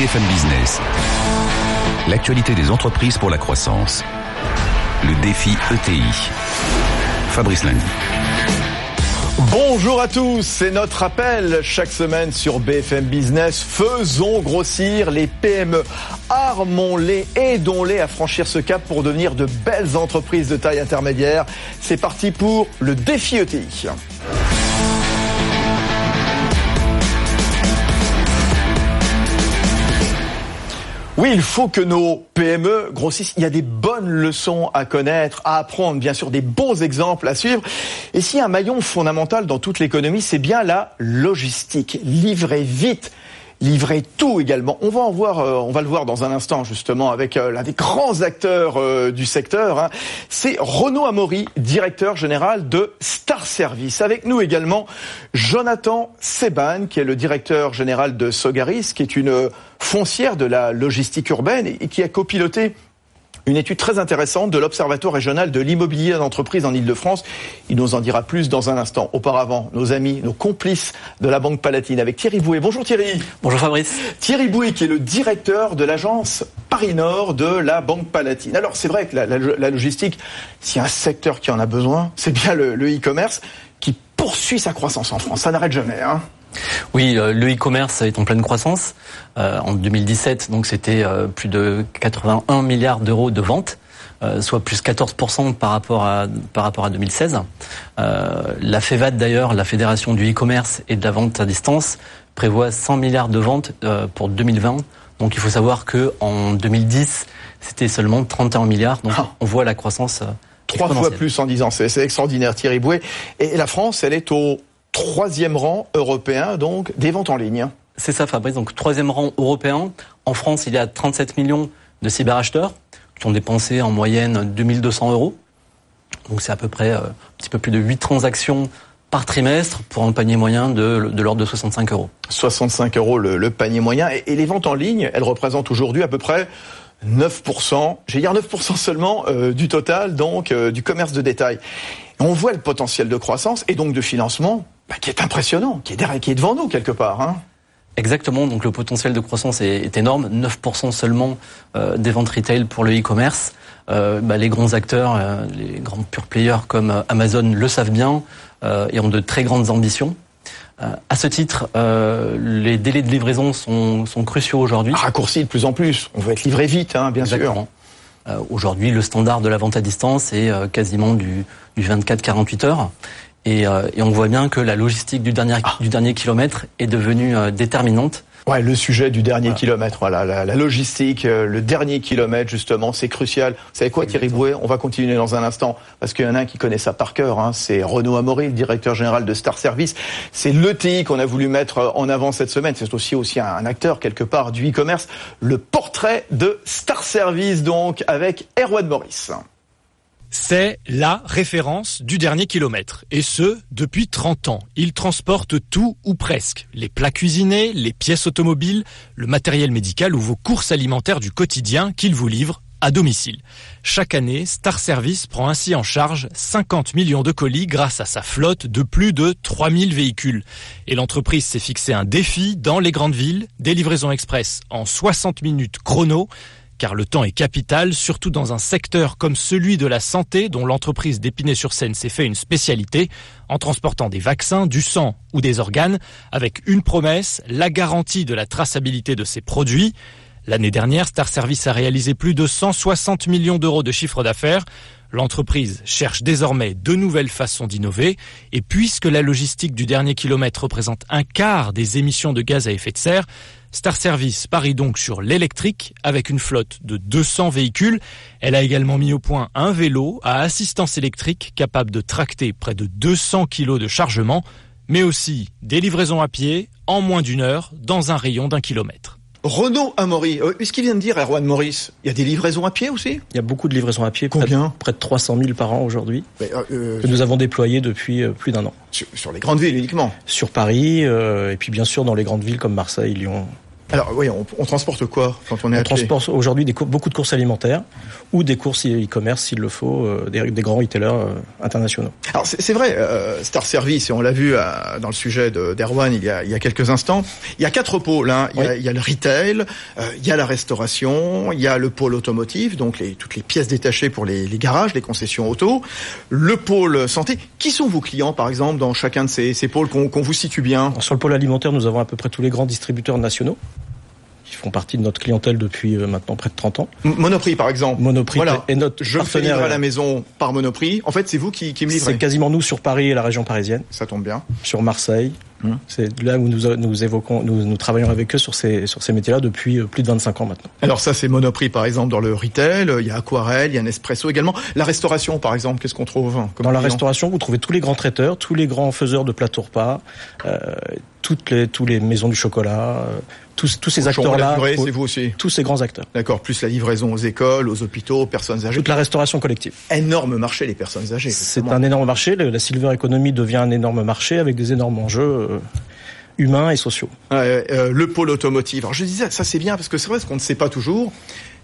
BFM Business. L'actualité des entreprises pour la croissance. Le défi ETI. Fabrice Lundi. Bonjour à tous, c'est notre appel chaque semaine sur BFM Business. Faisons grossir les PME, armons-les, aidons-les à franchir ce cap pour devenir de belles entreprises de taille intermédiaire. C'est parti pour le défi ETI. Oui, il faut que nos PME grossissent. Il y a des bonnes leçons à connaître, à apprendre, bien sûr, des bons exemples à suivre. Et a un maillon fondamental dans toute l'économie, c'est bien la logistique. Livrer vite, livrer tout également. On va en voir, euh, on va le voir dans un instant justement avec euh, l'un des grands acteurs euh, du secteur. hein. C'est Renaud Amaury, directeur général de Star Service. Avec nous également Jonathan Seban, qui est le directeur général de Sogaris, qui est une foncière de la logistique urbaine et qui a copiloté une étude très intéressante de l'Observatoire régional de l'immobilier d'entreprise en Ile-de-France. Il nous en dira plus dans un instant. Auparavant, nos amis, nos complices de la Banque Palatine avec Thierry Bouet. Bonjour Thierry. Bonjour Fabrice. Thierry Bouet qui est le directeur de l'agence Paris Nord de la Banque Palatine. Alors c'est vrai que la, la- la logistique, s'il y a un secteur qui en a besoin, c'est bien le le e-commerce qui poursuit sa croissance en France. Ça n'arrête jamais. Hein. Oui, euh, le e-commerce est en pleine croissance. Euh, en 2017, donc c'était euh, plus de 81 milliards d'euros de ventes, euh, soit plus 14% par rapport à par rapport à 2016. Euh, la FEVAD d'ailleurs, la Fédération du e-commerce et de la vente à distance, prévoit 100 milliards de ventes euh, pour 2020. Donc il faut savoir que en 2010, c'était seulement 31 milliards. Donc Ah. on voit la croissance. Trois fois plus en 10 ans. C'est c'est extraordinaire, Thierry Bouet. Et la France, elle est au troisième rang européen, donc, des ventes en ligne. C'est ça, Fabrice. Donc, troisième rang européen. En France, il y a 37 millions de cyberacheteurs qui ont dépensé en moyenne 2200 euros. Donc, c'est à peu près euh, un petit peu plus de 8 transactions par trimestre pour un panier moyen de, de l'ordre de 65 euros. 65 euros le, le panier moyen. Et, et les ventes en ligne, elles représentent aujourd'hui à peu près 9%, j'ai dire 9% seulement euh, du total, donc euh, du commerce de détail. On voit le potentiel de croissance et donc de financement bah, qui est impressionnant, qui est, derrière, qui est devant nous quelque part. Hein. Exactement, donc le potentiel de croissance est, est énorme. 9% seulement euh, des ventes retail pour le e-commerce. Euh, bah, les grands acteurs, euh, les grands pure players comme euh, Amazon le savent bien euh, et ont de très grandes ambitions. Euh, à ce titre, euh, les délais de livraison sont, sont cruciaux aujourd'hui. Raccourci de plus en plus. On veut être livré vite, hein, bien sûr. Exactement. Euh, Aujourd'hui, le standard de la vente à distance est euh, quasiment du, du 24-48 heures. Et, euh, et on voit bien que la logistique du dernier, du dernier kilomètre est devenue euh, déterminante. Ouais, le sujet du dernier kilomètre, voilà, la, la logistique, euh, le dernier kilomètre justement, c'est crucial. Vous savez quoi, Thierry Bouet? On va continuer dans un instant parce qu'il y en a un qui connaît ça par cœur. Hein, c'est Renaud Amaury, le directeur général de Star Service. C'est l'ETI qu'on a voulu mettre euh, en avant cette semaine. C'est aussi aussi un, un acteur quelque part du e-commerce. Le portrait de Star Service donc avec Erwan Maurice. C'est la référence du dernier kilomètre. Et ce, depuis 30 ans. Il transporte tout ou presque. Les plats cuisinés, les pièces automobiles, le matériel médical ou vos courses alimentaires du quotidien qu'il vous livre à domicile. Chaque année, Star Service prend ainsi en charge 50 millions de colis grâce à sa flotte de plus de 3000 véhicules. Et l'entreprise s'est fixé un défi dans les grandes villes, des livraisons express en 60 minutes chrono, car le temps est capital, surtout dans un secteur comme celui de la santé dont l'entreprise d'Épinay-sur-Seine s'est fait une spécialité, en transportant des vaccins, du sang ou des organes, avec une promesse, la garantie de la traçabilité de ces produits. L'année dernière, Star Service a réalisé plus de 160 millions d'euros de chiffre d'affaires. L'entreprise cherche désormais de nouvelles façons d'innover et puisque la logistique du dernier kilomètre représente un quart des émissions de gaz à effet de serre, Star Service parie donc sur l'électrique avec une flotte de 200 véhicules. Elle a également mis au point un vélo à assistance électrique capable de tracter près de 200 kilos de chargement, mais aussi des livraisons à pied en moins d'une heure dans un rayon d'un kilomètre. Renaud Amaury, euh, ce qu'il vient de dire Erwan Maurice, il y a des livraisons à pied aussi? Il y a beaucoup de livraisons à pied, près de- Combien? près de 300 000 par an aujourd'hui, euh, euh, que nous avons déployés depuis euh, plus d'un an. sur, sur les grandes villes uniquement? Sur Paris, et puis bien sûr dans les grandes villes comme Marseille, Lyon. Alors oui, on, on transporte quoi quand on est On transporte aujourd'hui des beaucoup de courses alimentaires ou des courses e-commerce s'il le faut, euh, des, des grands retailers euh, internationaux. Alors c'est vrai, euh, Star Service, et on l'a vu euh, dans le sujet de- d'Erwan il, y a, il y a quelques instants, il y a quatre pôles. Hein. Il, y a, il y a le retail, euh, il y a la restauration, il y a le pôle automotive, donc les, toutes les pièces détachées pour les, les garages, les concessions auto, le pôle santé. Qui sont vos clients, par exemple, dans chacun de ces, ces pôles qu'on qu'on vous situe bien? Sur le pôle alimentaire, nous avons à peu près tous les grands distributeurs nationaux qui font partie de notre clientèle depuis euh, maintenant près de 30 ans. Monoprix, par exemple. Monoprix Voilà. est notre Je fais partenaire. livrer à la maison par Monoprix. En fait, c'est vous qui, qui me C'est livrez. quasiment nous sur Paris et la région parisienne, Ça tombe bien. sur Marseille. Hum. C'est là où nous, nous évoquons, nous, nous travaillons avec eux sur ces, sur ces métiers-là depuis euh, plus de 25 ans maintenant. Alors ça, c'est Monoprix, par exemple, dans le retail. Il y a Aquarelle, il y a Nespresso également. La restauration, par exemple, qu'est-ce qu'on trouve comme Dans la restauration, vous trouvez tous les grands traiteurs, tous les grands faiseurs de plateaux repas, euh, toutes les, tous les maisons du chocolat, euh, tous, tous ces acteurs-là, c'est vous aussi. tous ces grands acteurs. D'accord, plus la livraison aux écoles, aux hôpitaux, aux personnes âgées. Toute la restauration collective. Énorme marché, les personnes âgées. C'est un énorme marché. La silver economy devient un énorme marché avec des énormes enjeux euh, humains et sociaux. Ouais, euh, le pôle automotive. Alors je disais, ça c'est bien, parce que c'est vrai, qu'on ne sait pas toujours,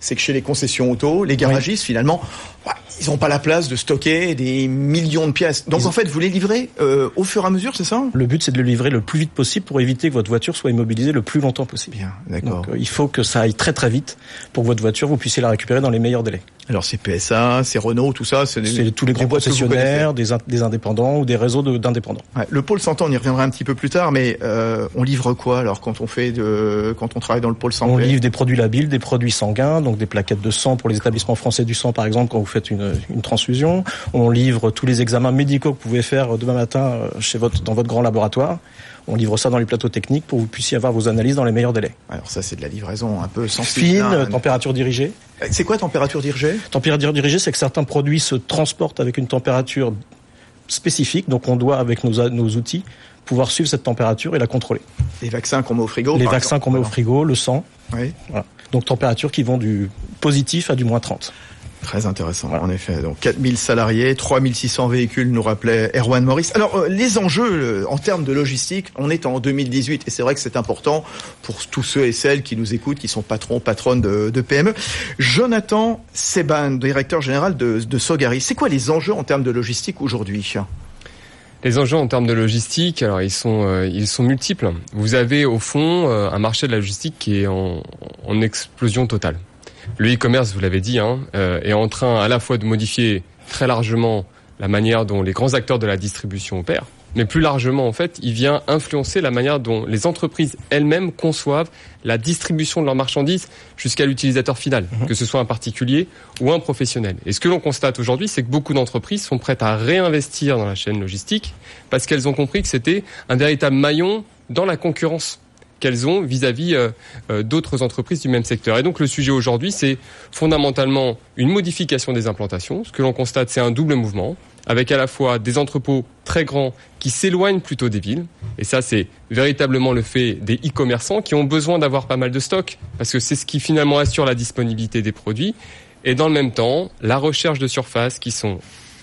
c'est que chez les concessions auto, les garagistes, finalement, ouais, ils n'ont pas la place de stocker des millions de pièces. Donc Ils- en fait, vous les livrez euh, au fur et à mesure, c'est ça? Le but, c'est de le livrer le plus vite possible pour éviter que votre voiture soit immobilisée le plus longtemps possible. Bien, d'accord. Donc, euh, il faut que ça aille très très vite pour que votre voiture, vous puissiez la récupérer dans les meilleurs délais. Alors c'est PSA, c'est Renault, tout ça, c'est des- C'est tous les grands concessionnaires, des, in- des indépendants ou des réseaux de- d'indépendants. Ouais, le pôle santé, on y reviendra un petit peu plus tard, mais euh, on livre quoi alors quand on fait de, quand on travaille dans le pôle santé On livre des produits labiles, des produits sanguins, donc des plaquettes de sang pour les établissements français du sang, par exemple, quand vous faites une, une transfusion. On livre tous les examens médicaux que vous pouvez faire demain matin euh, chez votre, dans votre grand laboratoire. On livre ça dans les plateaux techniques pour que vous puissiez avoir vos analyses dans les meilleurs délais. Alors ça, c'est de la livraison un peu sensible. Fine, hein. température dirigée. C'est quoi température dirigée? Température dirigée, c'est que certains produits se transportent avec une température spécifique, donc on doit, avec nos, nos outils, pouvoir suivre cette température et la contrôler. Les vaccins qu'on met au frigo les par vaccins qu'on met au frigo, le sang, Oui, voilà. Donc température qui vont du positif à du moins 30. Très intéressant en effet. Donc 4000 salariés, 3600 véhicules, nous rappelait Erwan Maurice. Alors euh, les enjeux euh, en termes de logistique, on est en 2018 et c'est vrai que c'est important pour tous ceux et celles qui nous écoutent, qui sont patrons, patronnes de, PME. Jonathan Seban, directeur général de, Sogari. C'est quoi les enjeux en termes de logistique aujourd'hui? Les enjeux en termes de logistique, alors ils sont euh, multiples. Vous avez au fond un marché de la logistique qui est en explosion totale. Le e-commerce, vous l'avez dit, hein, euh, est en train à la fois de modifier très largement la manière dont les grands acteurs de la distribution opèrent, mais plus largement en fait, il vient influencer la manière dont les entreprises elles-mêmes conçoivent la distribution de leurs marchandises jusqu'à l'utilisateur final, que ce soit un particulier ou un professionnel. Et ce que l'on constate aujourd'hui, c'est que beaucoup d'entreprises sont prêtes à réinvestir dans la chaîne logistique parce qu'elles ont compris que c'était un véritable maillon dans la concurrence qu'elles ont vis-à-vis euh, euh, d'autres entreprises du même secteur. Et donc le sujet aujourd'hui, c'est fondamentalement une modification des implantations. Ce que l'on constate, c'est un double mouvement, avec à la fois des entrepôts très grands qui s'éloignent plutôt des villes, et ça c'est véritablement le fait des e-commerçants qui ont besoin d'avoir pas mal de stock, parce que c'est ce qui finalement assure la disponibilité des produits, et dans le même temps, la recherche de surfaces qui sont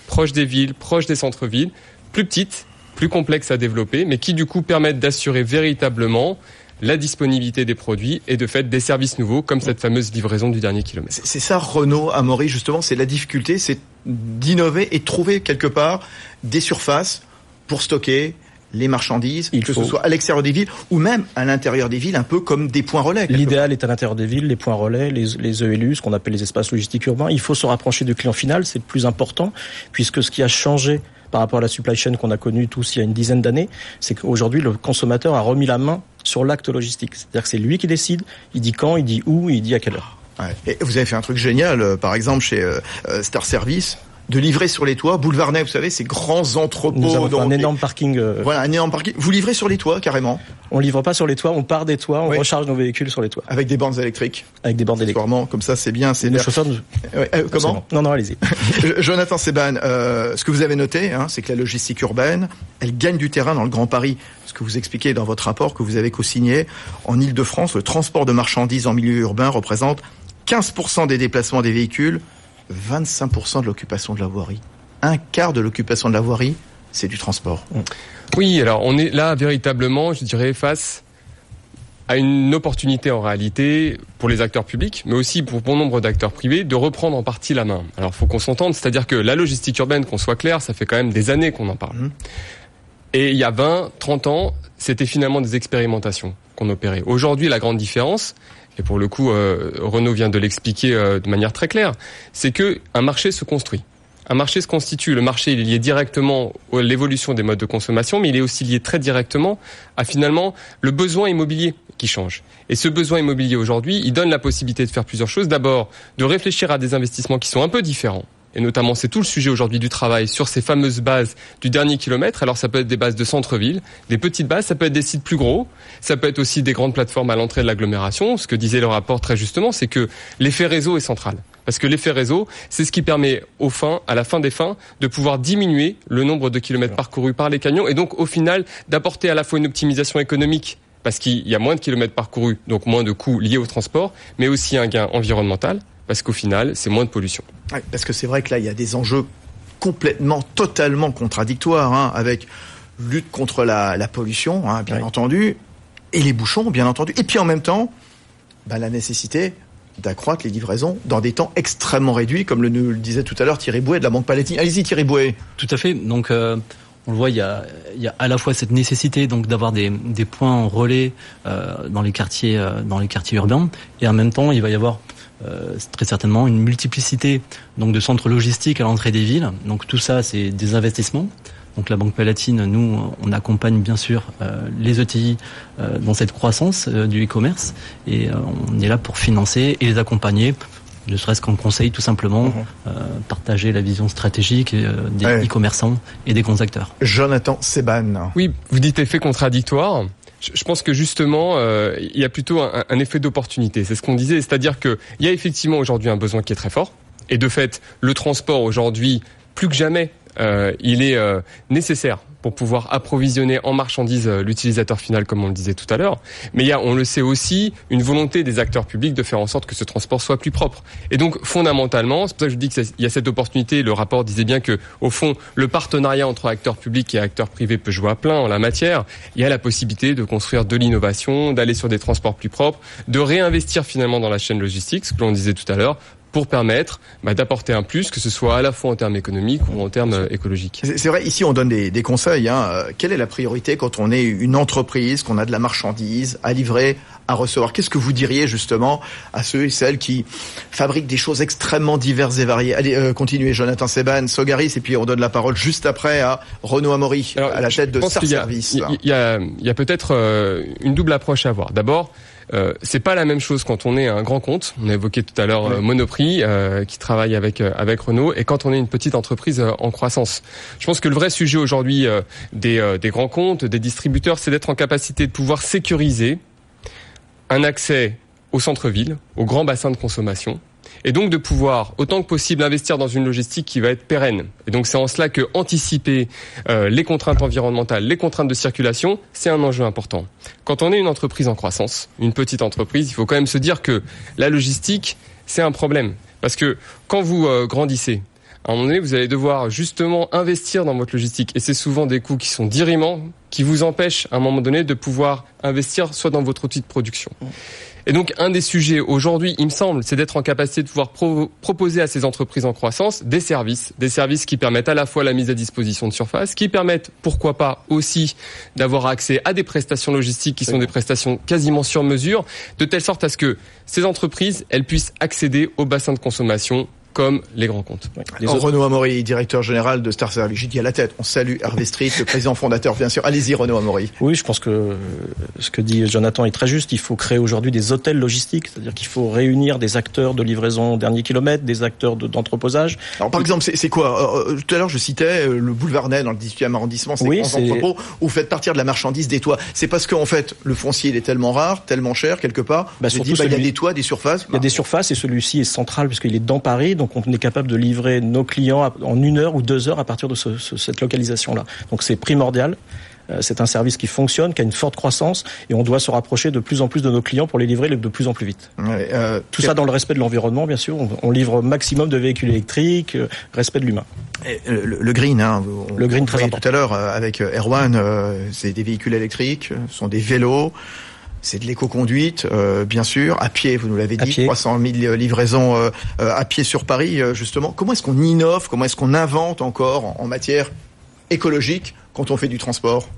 proches des villes, proches des centres-villes, plus petites, plus complexes à développer, mais qui du coup permettent d'assurer véritablement la disponibilité des produits et de fait des services nouveaux comme cette fameuse livraison du dernier kilomètre. C'est ça Renault, Amaury, justement, c'est la difficulté, c'est d'innover et de trouver quelque part des surfaces pour stocker les marchandises, Il que faut- ce soit à l'extérieur des villes ou même à l'intérieur des villes, un peu comme des points relais. L'idéal est à l'intérieur des villes, les points relais, les, les ELU, ce qu'on appelle les espaces logistiques urbains. Il faut se rapprocher du client final, c'est le plus important, puisque ce qui a changé par rapport à la supply chain qu'on a connue tous il y a une dizaine d'années, c'est qu'aujourd'hui le consommateur a remis la main sur l'acte logistique. C'est-à-dire que c'est lui qui décide, il dit quand, il dit où, il dit à quelle heure. Et vous avez fait un truc génial, euh, par exemple chez euh, euh, Star Service, de livrer sur les toits, boulevard Ney, vous savez, ces grands entrepôts. Nous avons un énorme parking. euh, Voilà, un énorme parking. Vous livrez sur les toits, carrément, On livre pas sur les toits, on part des toits, on Oui. recharge nos véhicules sur les toits avec des bandes électriques. avec des bornes électriques. Comme ça, c'est bien, c'est Nos l'air. chauffeurs, nous- Ouais, euh, comment. Non, non, allez-y. Euh, Jonathan Seban, euh, ce que vous avez noté, hein, c'est que la logistique urbaine, elle gagne du terrain dans le Grand Paris. Ce que vous expliquez dans votre rapport que vous avez co-signé, en Ile-de-France, le transport de marchandises en milieu urbain représente 15% des déplacements des véhicules, 25% de l'occupation de la voirie. Un quart de l'occupation de la voirie, c'est du transport. Oui, alors on est là véritablement, je dirais, face a une opportunité en réalité pour les acteurs publics, mais aussi pour bon nombre d'acteurs privés, de reprendre en partie la main. Alors, faut qu'on s'entende, c'est-à-dire que la logistique urbaine, qu'on soit clair, ça fait quand même des années qu'on en parle. Mmh. Et il y a 20, 30 ans, c'était finalement des expérimentations qu'on opérait. Aujourd'hui, la grande différence, et pour le coup, euh, Renault vient de l'expliquer euh, de manière très claire, c'est que un marché se construit. Un marché se constitue. Le marché il est lié directement à l'évolution des modes de consommation, mais il est aussi lié très directement à finalement le besoin immobilier qui change. Et ce besoin immobilier aujourd'hui, il donne la possibilité de faire plusieurs choses. D'abord, de réfléchir à des investissements qui sont un peu différents et notamment c'est tout le sujet aujourd'hui du travail sur ces fameuses bases du dernier kilomètre. Alors ça peut être des bases de centre-ville, des petites bases, ça peut être des sites plus gros, ça peut être aussi des grandes plateformes à l'entrée de l'agglomération. Ce que disait le rapport très justement, c'est que l'effet réseau est central. Parce que l'effet réseau, c'est ce qui permet au fin, à la fin des fins, de pouvoir diminuer le nombre de kilomètres parcourus par les camions et donc au final d'apporter à la fois une optimisation économique parce qu'il y a moins de kilomètres parcourus, donc moins de coûts liés au transport, mais aussi un gain environnemental parce qu'au final, c'est moins de pollution. parce que c'est vrai que là, il y a des enjeux complètement, totalement contradictoires, hein, avec lutte contre la, pollution, hein, bien entendu, et les bouchons, bien entendu, et puis en même temps, bah, la nécessité d'accroître les livraisons dans des temps extrêmement réduits, comme le, nous le disait tout à l'heure Thierry Bouet de la Banque Palatine. Allez-y Thierry Bouet. Tout à fait. Donc euh, on le voit, il y a, à la fois cette nécessité donc d'avoir des, points relais euh, dans les quartiers euh, dans les quartiers urbains, et en même temps il va y avoir euh, très certainement une multiplicité donc de centres logistiques à l'entrée des villes. Donc tout ça, c'est des investissements. Donc la Banque Palatine, nous, on accompagne bien sûr euh, les ETI euh, dans cette croissance du e-commerce et on est là pour financer et les accompagner ne serait-ce qu'en conseil tout simplement, mhm. partager la vision stratégique des e-commerçants et des grands acteurs. Jonathan Seban. Oui, vous dites effet contradictoire je pense que justement, euh, il y a plutôt un, effet d'opportunité. C'est ce qu'on disait, c'est-à-dire qu'il y a effectivement aujourd'hui un besoin qui est très fort. Et de fait, le transport aujourd'hui, plus que jamais, euh, il est euh, nécessaire pour pouvoir approvisionner en marchandises euh, l'utilisateur final, comme on le disait tout à l'heure. Mais il y a, on le sait aussi, une volonté des acteurs publics de faire en sorte que ce transport soit plus propre. Et donc, fondamentalement, c'est pour ça que je dis qu'il y a cette opportunité. Le rapport disait bien que, au fond, le partenariat entre acteurs publics et acteurs privés peut jouer à plein en la matière. Il y a la possibilité de construire de l'innovation, d'aller sur des transports plus propres, de réinvestir finalement dans la chaîne logistique, ce que l'on disait tout à l'heure, pour permettre bah, d'apporter un plus, que ce soit à la fois en termes économiques ou en termes euh, écologiques. C'est vrai, ici on donne des, des conseils. Hein. Euh, quelle est la priorité quand on est une entreprise, qu'on a de la marchandise à livrer, à recevoir? Qu'est-ce que vous diriez justement à ceux et celles qui fabriquent des choses extrêmement diverses et variées? Allez, euh, continuez, Jonathan Seban, Sogaris, et puis on donne la parole juste après à Renaud Amaury, à la tête de Star Service. Il y a, y a peut-être une double approche à avoir. D'abord, euh, c'est pas la même chose quand on est un grand compte. On a évoqué tout à l'heure euh, Monoprix euh, qui travaille avec avec Renault et quand on est une petite entreprise en croissance. Je pense que le vrai sujet aujourd'hui des, des grands comptes, des distributeurs, c'est d'être en capacité de pouvoir sécuriser un accès au centre-ville, aux grands bassins de consommation, et donc de pouvoir autant que possible investir dans une logistique qui va être pérenne. Et donc c'est en cela que anticiper euh, les contraintes environnementales, les contraintes de circulation, c'est un enjeu important. Quand on est une entreprise en croissance, une petite entreprise, il faut quand même se dire que la logistique, c'est un problème. Parce que quand vous euh, grandissez, à un moment donné, vous allez devoir justement investir dans votre logistique. Et c'est souvent des coûts qui sont dirimants, qui vous empêchent à un moment donné de pouvoir investir soit dans votre outil de production. Et donc, un des sujets aujourd'hui, il me semble, c'est d'être en capacité de pouvoir proposer à ces entreprises en croissance des services, des services qui permettent à la fois la mise à disposition de surface, qui permettent, pourquoi pas, aussi d'avoir accès à des prestations logistiques qui sont des prestations quasiment sur mesure, de telle sorte à ce que ces entreprises, elles puissent accéder aux bassins de consommation comme les grands comptes. Renaud Amaury, directeur général de Star Service, j'ai dit à la tête. On salue Hervé Street, le président fondateur, bien sûr. Allez-y, Renaud Amaury. Oui, je pense que ce que dit Jonathan est très juste. Il faut créer aujourd'hui des hôtels logistiques, c'est-à-dire qu'il faut réunir des acteurs de livraison au dernier kilomètre, des acteurs d'entreposage. Alors, par exemple, c'est quoi? Euh, euh, Tout à l'heure, je citais euh, le boulevard Ney dans le 18e arrondissement, c'est oui, grands entrepôts où vous faites partir de la marchandise des toits. C'est parce qu'en fait, le foncier il est tellement rare, tellement cher quelque part. Bah, dit, bah, il y a des toits, des surfaces. Il y a des surfaces et celui-ci est central puisqu'il est dans Paris, donc on est capable de livrer nos clients en une heure ou deux heures à partir de cette localisation-là. Donc c'est primordial. Euh, c'est un service qui fonctionne, qui a une forte croissance, et on doit se rapprocher de plus en plus de nos clients pour les livrer de plus en plus vite. Euh, Tout ça dans le respect de l'environnement, bien sûr. On, livre maximum de véhicules électriques, euh, respect de l'humain. Le, green, hein, le green très important. Tout à l'heure avec Erwan, c'est des véhicules électriques, ce sont des vélos. C'est de l'éco-conduite, euh, bien sûr, à pied, vous nous l'avez dit, 300 000 livraisons euh, à pied sur Paris, justement. Comment est-ce qu'on innove, comment est-ce qu'on invente encore en matière écologique quand on fait du transport?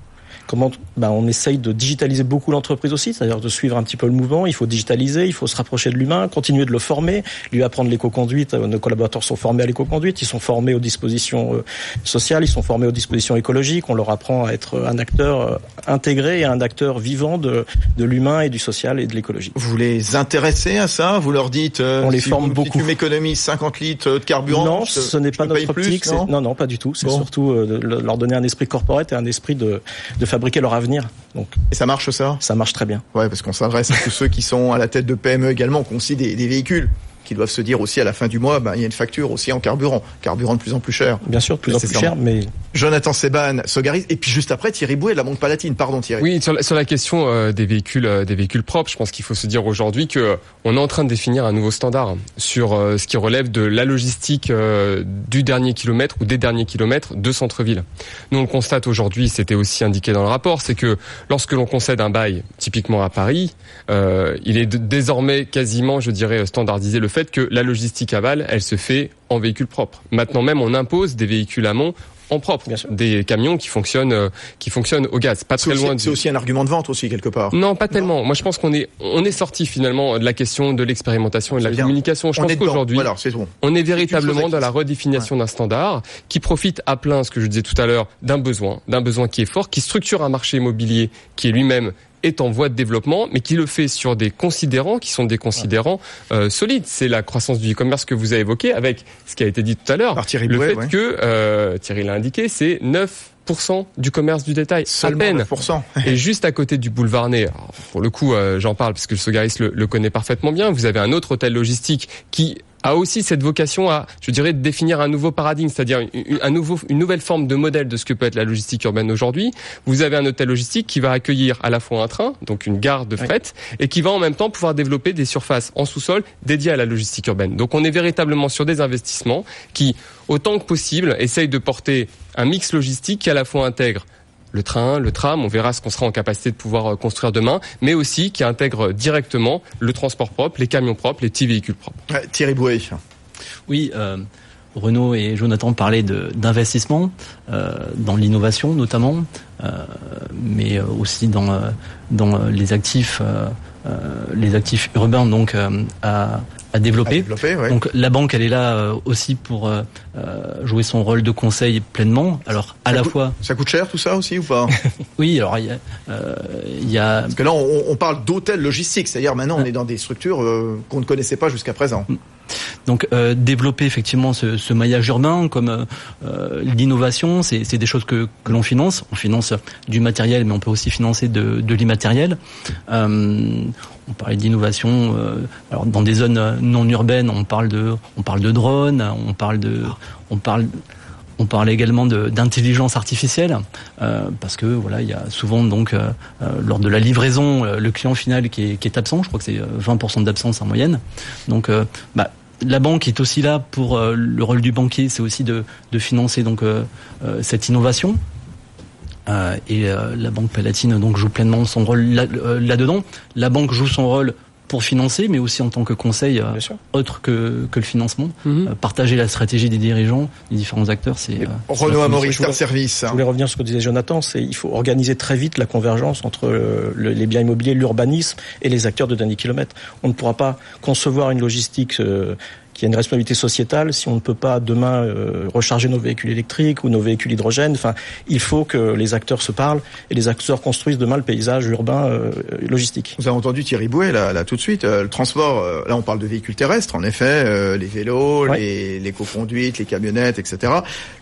Comment ben, on essaye de digitaliser beaucoup l'entreprise aussi, c'est-à-dire de suivre un petit peu le mouvement. Il faut digitaliser, il faut se rapprocher de l'humain, continuer de le former, lui apprendre l'éco-conduite. Euh, nos collaborateurs sont formés à l'éco-conduite, ils sont formés aux dispositions euh, sociales, ils sont formés aux dispositions écologiques. On leur apprend à être un acteur euh, intégré et un acteur vivant de, de l'humain et du social et de l'écologie. Vous les intéressez à ça? Vous leur dites On les forme beaucoup. Si tu m'économises 50 litres de carburant Non, ce n'est pas notre optique. non, non, pas du tout. C'est surtout leur donner un esprit corporate et un esprit de, de fabriquer leur avenir. Donc, et ça marche ça? Ça marche très bien. Ouais, parce qu'on s'adresse à tous ceux qui sont à la tête de PME également, qui ont aussi des véhicules qui doivent se dire aussi à la fin du mois, ben, il y a une facture aussi en carburant, carburant de plus en plus cher. Bien sûr, de plus en plus cher, mais Jonathan Seban, Sogaris, et puis juste après Thierry Bouet, la Monte Palatine. Pardon Thierry. Oui, sur la, sur la question euh, des véhicules, euh, des véhicules propres, je pense qu'il faut se dire aujourd'hui que on est en train de définir un nouveau standard sur euh, ce qui relève de la logistique du dernier kilomètre ou des derniers kilomètres de centre-ville. Nous on le constate aujourd'hui, c'était aussi indiqué dans le rapport, c'est que lorsque l'on concède un bail, typiquement à Paris, il est désormais quasiment, je dirais, standardisé le fait que la logistique aval, elle se fait en véhicule propre. Maintenant même, on impose des véhicules amont en propre, des camions qui fonctionnent, euh, qui fonctionnent au gaz. Pas très loin. C'est aussi un argument de vente aussi quelque part. Non, pas tellement. Moi, je pense qu'on est, on est sorti finalement de la question de l'expérimentation et de la communication. Je pense qu'aujourd'hui, on est véritablement dans la redéfinition d'un standard qui profite à plein, ce que je disais tout à l'heure, d'un besoin, d'un besoin qui est fort, qui structure un marché immobilier qui est lui-même est en voie de développement, mais qui le fait sur des considérants qui sont des considérants euh, solides. C'est la croissance du e-commerce que vous avez évoqué avec ce qui a été dit tout à l'heure. Le fait que, euh, Thierry l'a indiqué, c'est 9% du commerce du détail. Seulement à peine. 9%. et juste à côté du boulevard Ney, pour le coup, euh, j'en parle parce que le Sogaris le, le, connaît parfaitement bien, vous avez un autre hôtel logistique qui a aussi cette vocation à, je dirais, définir un nouveau paradigme, c'est-à-dire une, un nouveau, une nouvelle forme de modèle de ce que peut être la logistique urbaine aujourd'hui. Vous avez un hôtel logistique qui va accueillir à la fois un train, donc une gare de fret, et qui va en même temps pouvoir développer des surfaces en sous-sol dédiées à la logistique urbaine. Donc on est véritablement sur des investissements qui, autant que possible, essayent de porter un mix logistique qui à la fois intègre le train, le tram, on verra ce qu'on sera en capacité de pouvoir euh, construire demain, mais aussi qui intègre directement le transport propre, les camions propres, les petits véhicules propres. Thierry Bouet. Oui. Euh, Renaud et Jonathan parlaient d'investissement euh, dans l'innovation notamment, euh, mais aussi dans, dans les actifs, les actifs urbains donc à, à développer. Donc la banque, elle est là euh, aussi pour euh, euh, jouer son rôle de conseil pleinement. Alors à la fois. Ça coûte cher tout ça aussi ou pas? Oui, alors il y a, y a. Parce que là, on, on parle d'hôtels logistiques, c'est-à-dire maintenant on est dans des structures qu'on ne connaissait pas jusqu'à présent. Donc euh, développer effectivement ce, maillage urbain comme euh, l'innovation, c'est des choses que, l'on finance. On finance du matériel, mais on peut aussi financer de, l'immatériel. Euh, on parlait d'innovation. Euh, alors dans des zones non urbaines, on parle de, on parle de drones, on parle de, on parle on parle également d'intelligence artificielle euh, parce que voilà, il y a souvent donc euh, euh lors de la livraison euh, le client final qui est absent. Je crois que c'est 20% d'absence en moyenne. Donc bah, la banque est aussi là pour le rôle du banquier, c'est aussi de, financer donc cette innovation. et la banque palatine donc joue pleinement son rôle là-dedans. la banque joue son rôle pour financer, mais aussi en tant que conseil euh, autre que, que le financement. Mhm. Euh, partager la stratégie des dirigeants, des différents acteurs, c'est... Euh, Renaud Amaury, Service. Je voulais revenir sur ce que disait Jonathan, c'est il faut organiser très vite la convergence entre les biens immobiliers, l'urbanisme et les acteurs de dernier kilomètre. On ne pourra pas concevoir une logistique qui a une responsabilité sociétale si on ne peut pas demain euh, recharger nos véhicules électriques ou nos véhicules hydrogène. Enfin, il faut que les acteurs se parlent et les acteurs construisent demain le paysage urbain euh, logistique. Vous avez entendu Thierry Bouet là, là tout de suite. Euh, le transport, là on parle de véhicules terrestres en effet, les vélos, les, les coconduites, les camionnettes, etc.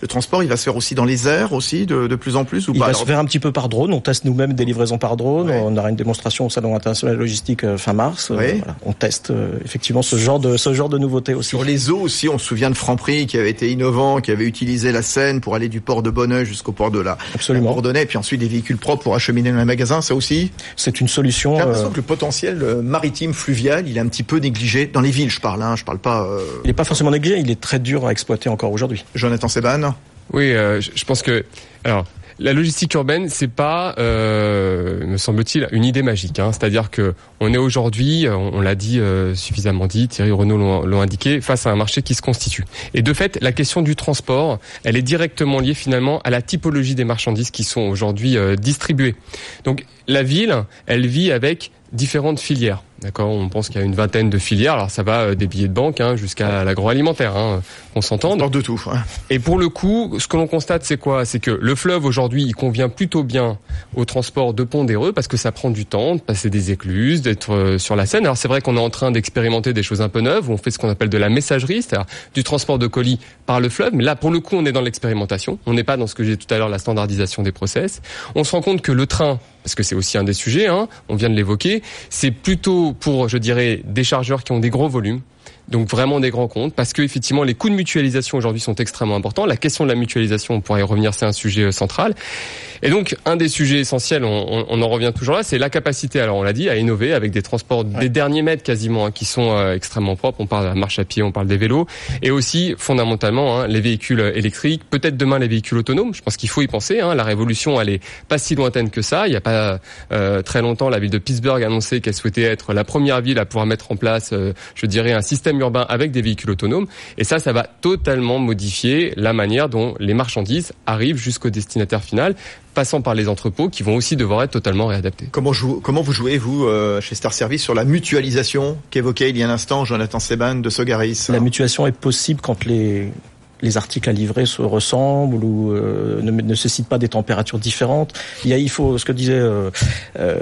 Le transport, il va se faire aussi dans les airs aussi de, de plus en plus ou il pas Il va se faire un petit peu par drone. On teste nous-mêmes des livraisons par drone. On aura une démonstration au salon international de logistique fin mars. Voilà. On teste effectivement ce genre de ce genre de nouveautés aussi. Sur les eaux aussi, on se souvient de Franprix qui avait été innovant, qui avait utilisé la Seine pour aller du port de Bonneuil jusqu'au port de la, Absolument. Bourdonnais, puis ensuite des véhicules propres pour acheminer dans un magasin, ça aussi? C'est une solution. J'ai l'impression euh, que le potentiel euh, maritime fluvial, il est un petit peu négligé dans les villes, je parle, hein, je parle pas. Euh... Il n'est pas forcément négligé, il est très dur à exploiter encore aujourd'hui. Jonathan Seban Oui, euh, je pense que alors la logistique urbaine, c'est pas, euh, me semble-t-il, une idée magique. Hein. C'est-à-dire que on est aujourd'hui, on, l'a dit euh, suffisamment dit, Thierry Renault l'ont indiqué, face à un marché qui se constitue. Et de fait, la question du transport, elle est directement liée finalement à la typologie des marchandises qui sont aujourd'hui euh, distribuées. Donc la ville, elle vit avec différentes filières. D'accord, on pense qu'il y a une vingtaine de filières. Alors ça va euh, des billets de banque hein, jusqu'à l'agroalimentaire. Hein, on s'entend. de tout. Et pour le coup, ce que l'on constate, c'est quoi? C'est que le fleuve aujourd'hui, il convient plutôt bien au transport de pondéreux parce que ça prend du temps de passer des écluses, d'être euh, sur la Seine. Alors c'est vrai qu'on est en train d'expérimenter des choses un peu neuves. Où on fait ce qu'on appelle de la messagerie, c'est-à-dire du transport de colis par le fleuve. Mais là, pour le coup, on est dans l'expérimentation. On n'est pas dans ce que j'ai tout à l'heure, la standardisation des process. On se rend compte que le train parce que c'est aussi un des sujets, hein, on vient de l'évoquer, c'est plutôt pour, je dirais, des chargeurs qui ont des gros volumes, donc vraiment des grands comptes, parce que effectivement les coûts de mutualisation aujourd'hui sont extrêmement importants. La question de la mutualisation, on pourrait y revenir, c'est un sujet euh, central. Et donc, un des sujets essentiels, on, on en revient toujours là, c'est la capacité, alors on l'a dit, à innover avec des transports des derniers mètres quasiment, hein, qui sont euh, extrêmement propres. On parle de la marche à pied, on parle des vélos, et aussi fondamentalement hein, les véhicules électriques, peut-être demain les véhicules autonomes. Je pense qu'il faut y penser. Hein. La révolution, elle est pas si lointaine que ça. Il n'y a pas euh, très longtemps, la ville de Pittsburgh a annoncé qu'elle souhaitait être la première ville à pouvoir mettre en place, euh, je dirais, un système urbain avec des véhicules autonomes. Et ça, ça va totalement modifier la manière dont les marchandises arrivent jusqu'au destinataire final passant par les entrepôts qui vont aussi devoir être totalement réadaptés. Comment, comment vous jouez, vous, euh, chez Star Service, sur la mutualisation qu'évoquait il y a un instant Jonathan Seban de Sogaris? La mutualisation est possible quand les, les articles à livrer se ressemblent ou euh, ne nécessitent pas des températures différentes. Il, y a, il faut, ce que disait euh, euh,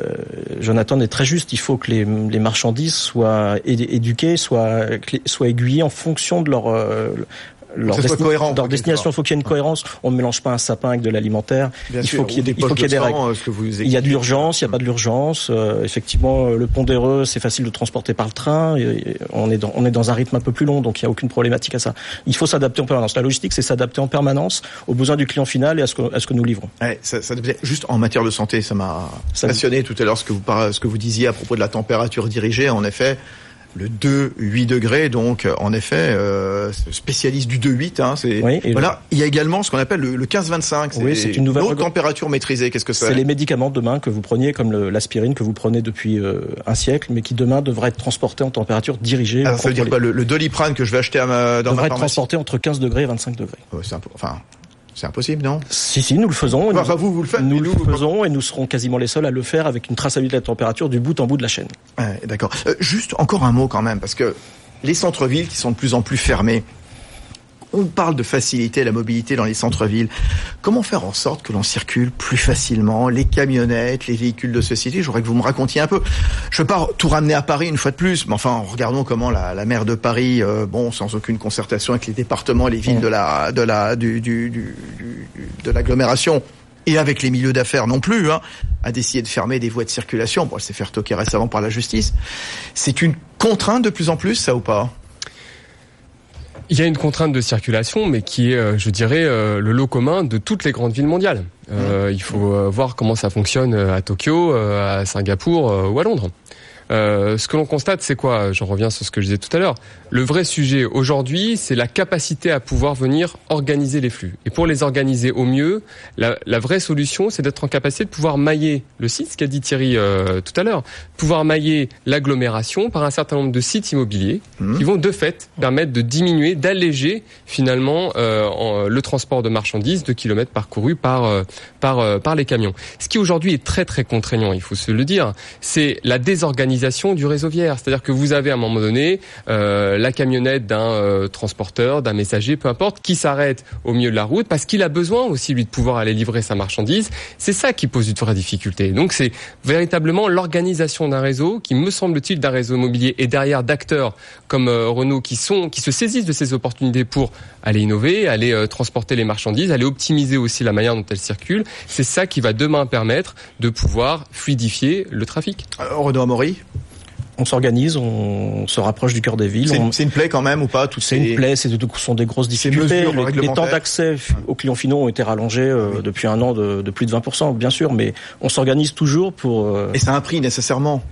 Jonathan est très juste, il faut que les, marchandises soient éduquées, soient aiguillées en fonction de leur, leur, cohérent, leur destination. Il faut qu'il y ait une cohérence. On ne mélange pas un sapin avec de l'alimentaire. il faut qu'il y ait des, il faut qu'il y ait des règles. Euh, il y a de l'urgence, il n'y a pas de l'urgence. Euh, effectivement, le pondéreux, c'est facile de transporter par le train. on est dans, on est dans un rythme un peu plus long, donc il n'y a aucune problématique à ça. Il faut s'adapter en permanence. La logistique, c'est s'adapter en permanence aux besoins du client final et à ce que, à ce que nous livrons. Ouais, ça, ça, juste en matière de santé, ça m'a passionné tout à l'heure ce que vous ce que vous disiez à propos de la température dirigée. En effet, le 2 8 degrés donc en effet euh, spécialiste du 2 8 hein, c'est voilà. Il y a également ce qu'on appelle le, 15 25 c'est oui, c'est une nouvelle température maîtrisée. Qu'est-ce que c'est c'est les médicaments demain que vous preniez comme l'aspirine que vous prenez depuis euh, un siècle mais qui demain devraient être transportés en température dirigée Alors, ça veut dire quoi le, le, doliprane que je vais acheter à ma, dans devrait être transporté entre 15 degrés et 25 degrés. C'est un peu, enfin c'est impossible, non Si, si, nous le faisons. Enfin, vous, vous le faites. Nous le faisons et nous serons quasiment les seuls à le faire avec une traçabilité de la température du bout en bout de la chaîne. Ouais, D'accord. Euh, juste encore un mot quand même, parce que les centres-villes qui sont de plus en plus fermés, on parle de faciliter la mobilité dans les centres-villes. Comment faire en sorte que l'on circule plus facilement Les camionnettes, les véhicules de société, je voudrais que vous me racontiez un peu. Je veux pas tout ramener à Paris une fois de plus, mais enfin, regardons comment la, la maire de Paris, euh, bon, sans aucune concertation avec les départements, les villes de la, de la, du, du, du, de l'agglomération, et avec les milieux d'affaires non plus, hein, a décidé de fermer des voies de circulation. Bon, elle s'est fait retoquer récemment par la justice. C'est une contrainte de plus en plus, ça ou pas? Il y a une contrainte de circulation, mais qui est, euh, je dirais, euh, le lot commun de toutes les grandes villes mondiales. Euh, il faut voir comment ça fonctionne à Tokyo, à Singapour ou à Londres. Euh, ce que l'on constate, c'est quoi? Je reviens sur ce que je disais tout à l'heure. Le vrai sujet aujourd'hui, c'est la capacité à pouvoir venir organiser les flux. Et pour les organiser au mieux, la, la vraie solution, c'est d'être en capacité de pouvoir mailler le site, ce qu'a dit Thierry euh, tout à l'heure, pouvoir mailler l'agglomération par un certain nombre de sites immobiliers mmh. qui vont de fait permettre de diminuer, d'alléger finalement euh, en, le transport de marchandises de kilomètres parcourus par par par les camions. Ce qui aujourd'hui est très très contraignant, il faut se le dire, c'est la désorganisation du réseau viaire. C'est-à-dire que vous avez à un moment donné euh, la camionnette d'un euh, transporteur, d'un messager, peu importe, qui s'arrête au milieu de la route parce qu'il a besoin aussi lui de pouvoir aller livrer sa marchandise. C'est ça qui pose une vraie difficulté. Donc c'est véritablement l'organisation d'un réseau qui me semble-t-il d'un réseau immobilier et derrière d'acteurs comme euh, Renault qui sont qui se saisissent de ces opportunités pour aller innover, aller transporter les marchandises, aller optimiser aussi la manière dont elles circulent. C'est ça qui va demain permettre de pouvoir fluidifier le trafic. Renaud Amaury on s'organise, on se rapproche du cœur des villes. C'est une, plaie quand même ou pas C'est une plaie, c'est de, sont des grosses difficultés. Les, temps d'accès aux clients finaux ont été rallongés euh, depuis un an de, plus de 20%, bien sûr, mais on s'organise toujours pour... Euh, Et ça a un prix nécessairement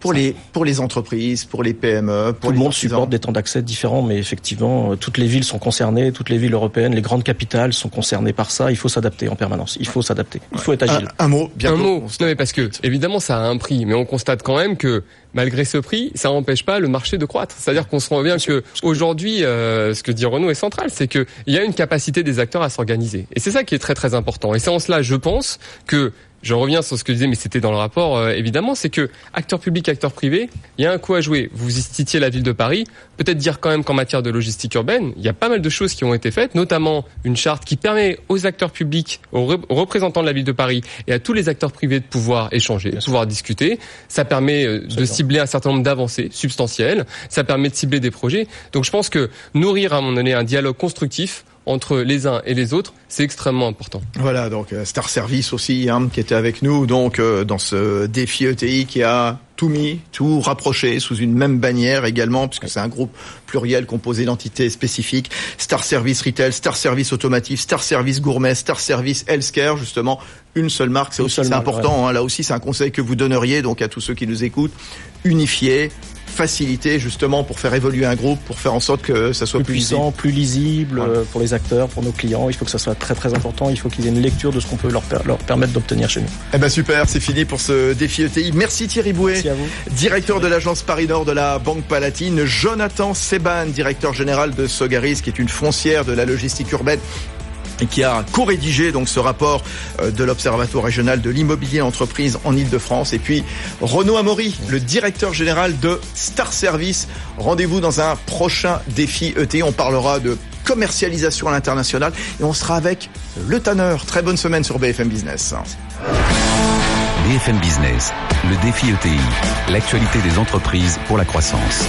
pour les pour les entreprises, pour les PME, pour tout le monde supporte des temps d'accès différents, mais effectivement, euh, toutes les villes sont concernées, toutes les villes européennes, les grandes capitales sont concernées par ça. Il faut s'adapter en permanence. Il faut s'adapter. Il faut être agile. Un, mot, bientôt. Un mot. Non mais parce que évidemment ça a un prix, mais on constate quand même que malgré ce prix, ça n'empêche pas le marché de croître. C'est-à-dire qu'on se rend bien que aujourd'hui, euh, ce que dit Renault est central, c'est qu'il y a une capacité des acteurs à s'organiser. Et c'est ça qui est très très important. Et c'est en cela, je pense, que je reviens sur ce que je disais, mais c'était dans le rapport, euh, évidemment, c'est que acteur public, acteur privé, il y a un coup à jouer. Vous citiez la ville de Paris, peut-être dire quand même qu'en matière de logistique urbaine, il y a pas mal de choses qui ont été faites, notamment une charte qui permet aux acteurs publics, aux, représentants de la ville de Paris et à tous les acteurs privés de pouvoir échanger, de pouvoir discuter. Ça permet euh, de cibler un certain nombre d'avancées substantielles, ça permet de cibler des projets. Donc je pense que nourrir à un moment donné un dialogue constructif entre les uns et les autres, c'est extrêmement important. Voilà, donc euh, Star Service aussi, hein, qui était avec nous, donc euh, dans ce défi ETI qui a tout mis, tout rapproché sous une même bannière également, puisque c'est un groupe pluriel composé d'entités spécifiques. Star Service Retail, Star Service Automotive, Star Service Gourmet, Star Service Healthcare, justement, une seule marque, c'est aussi important. Hein, là aussi, c'est un conseil que vous donneriez donc à tous ceux qui nous écoutent, unifier, facilité justement pour faire évoluer un groupe, pour faire en sorte que ça soit plus, puissant, plus lisible euh, pour les acteurs, pour nos clients. Il faut que ça soit très très important. Il faut qu'ils aient une lecture de ce qu'on peut leur, leur permettre d'obtenir chez nous. Eh ben super, c'est fini pour ce défi ETI. Merci Thierry Bouet, Merci à vous. directeur de l'agence Paris Nord de la Banque Palatine, Jonathan Seban, directeur général de Sogaris, qui est une foncière de la logistique urbaine qui a co-rédigé donc ce rapport euh, de l'Observatoire régional de l'immobilier entreprise en Ile-de-France. Et puis Renaud Amaury, le directeur général de Star Service. Rendez-vous dans un prochain défi ET. On parlera de commercialisation à l'international et on sera avec le Tanner. Très bonne semaine sur BFM Business. BFM Business, le défi ETI, l'actualité des entreprises pour la croissance.